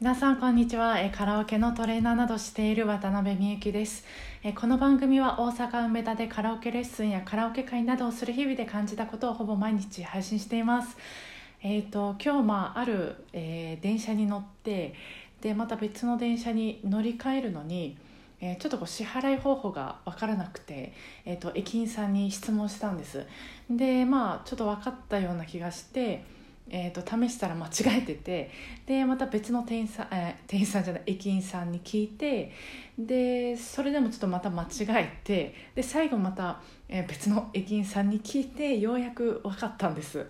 皆さんこんにちは。カラオケのトレーナーなどしている渡辺美幸です。この番組は大阪梅田でカラオケレッスンやカラオケ会などをする日々で感じたことをほぼ毎日配信しています。えっ、ー、と今日まあある、えー、電車に乗ってでまた別の電車に乗り換えるのにえー、ちょっとこう支払い方法が分からなくて、えーと、駅員さんに質問したんです。でまあちょっと分かったような気がして、えーと、試したら間違えててでまた別の店員さん、えー、店員さんじゃない駅員さんに聞いてでそれでもちょっとまた間違えてで最後また、えー、別の駅員さんに聞いてようやく分かったんです。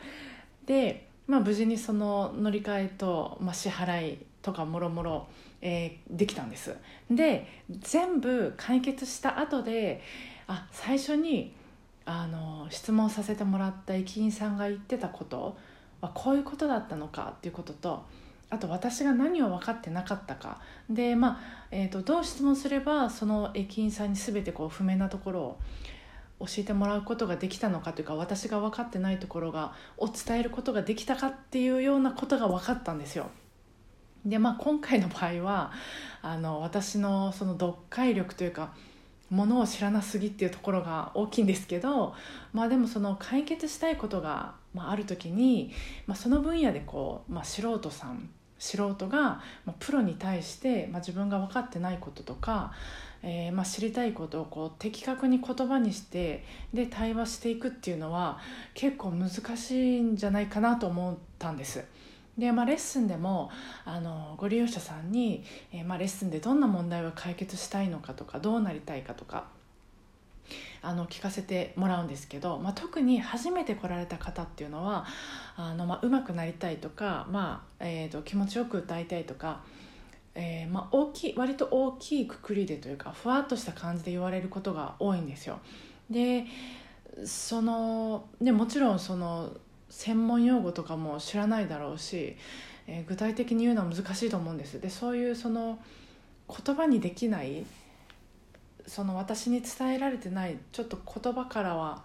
で、まあ、無事にその乗り換えと、まあ、支払いとかもろもろえ、できたんです。で全部解決した後であ最初にあの質問させてもらった駅員さんが言ってたことはこういうことだったのかっていうこととあと私が何を分かってなかったかで、まあえーと、どう質問すればその駅員さんに全てこう不明なところを教えてもらうことができたのかというか私が分かってないところがを伝えることができたかっていうようなことが分かったんですよ。でまあ今回の場合はあの私のその読解力というかものを知らなすぎっていうところが大きいんですけど、まあ、でもその解決したいことが、まあ、る時に、まあ、その分野でこう、まあ、素人さん素人が、まあ、プロに対して、まあ、自分が分かってないこととか、えーまあ、知りたいことをこう的確に言葉にしてで対話していくっていうのは結構難しいんじゃないかなと思ったんです。で、まあ、レッスンでもあのご利用者さんに、えー、まあ、レッスンでどんな問題を解決したいのかとかどうなりたいかとかあの聞かせてもらうんですけど、まあ、特に初めて来られた方っていうのはあの、まあ、上手くなりたいとか、まあえーと、気持ちよく歌いたいとか、えーまあ、大きい割と大きいくくりでというかふわっとした感じで言われることが多いんですよ。でそのね、もちろんその専門用語とかも知らないだろうし、えー、具体的に言うのは難しいと思うんです。でそういうその言葉にできないその私に伝えられてないちょっと言葉からは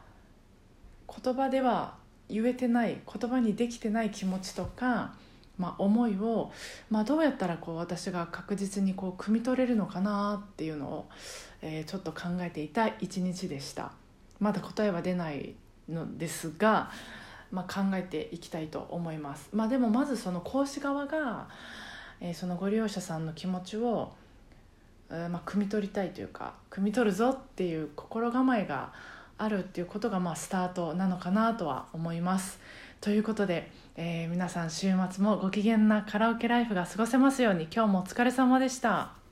言葉では言えてない言葉にできてない気持ちとか、まあ、思いを、まあ、どうやったらこう私が確実にこう汲み取れるのかなっていうのを、えー、ちょっと考えていた一日でした。まだ答えは出ないのですがまあ、考えていきたいと思います。まあ、でもまずその講師側が、えー、そのご利用者さんの気持ちを、え、まあ、汲み取りたいというか汲み取るぞっていう心構えがあるっていうことがまあスタートなのかなとは思います。ということで、えー、皆さん週末もご機嫌なカラオケライフが過ごせますように今日もお疲れ様でした。